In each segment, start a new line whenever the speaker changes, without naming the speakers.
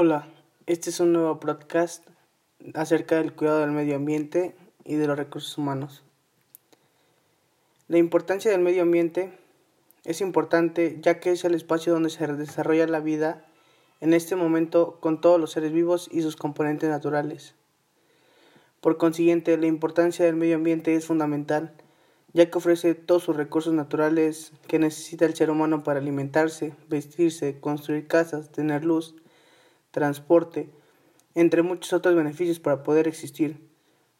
Hola, este es un nuevo podcast acerca del cuidado del medio ambiente y de los recursos humanos. La importancia del medio ambiente es importante ya que es el espacio donde se desarrolla la vida en este momento con todos los seres vivos y sus componentes naturales. Por consiguiente, la importancia del medio ambiente es fundamental, ya que ofrece todos sus recursos naturales que necesita el ser humano para alimentarse, vestirse, construir casas, tener luz, transporte, entre muchos otros beneficios para poder existir.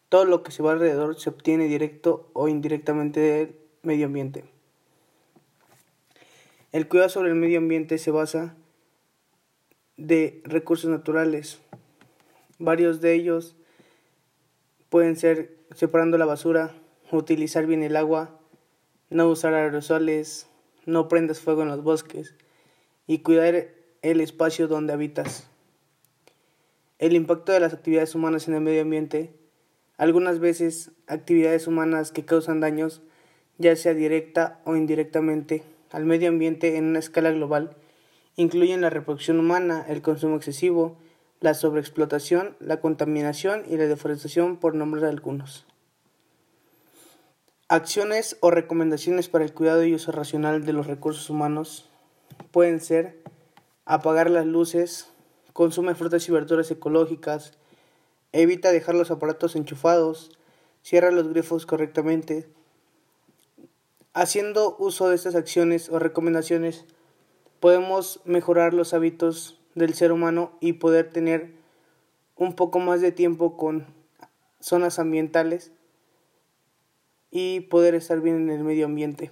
Todo lo que se va alrededor se obtiene directo o indirectamente del medio ambiente. El cuidado sobre el medio ambiente se basa de recursos naturales. Varios de ellos pueden ser separando la basura, utilizar bien el agua, no usar aerosoles, no prendas fuego en los bosques y cuidar el espacio donde habitas. El impacto de las actividades humanas en el medio ambiente. Algunas veces actividades humanas que causan daños, ya sea directa o indirectamente, al medio ambiente en una escala global, incluyen la reproducción humana, el consumo excesivo, la sobreexplotación, la contaminación y la deforestación, por nombrar algunos. Acciones o recomendaciones para el cuidado y uso racional de los recursos humanos pueden ser apagar las luces, Consume frutas y verduras ecológicas. Evita dejar los aparatos enchufados. Cierra los grifos correctamente. Haciendo uso de estas acciones o recomendaciones, podemos mejorar los hábitos del ser humano y poder tener un poco más de tiempo con zonas ambientales y poder estar bien en el medio ambiente.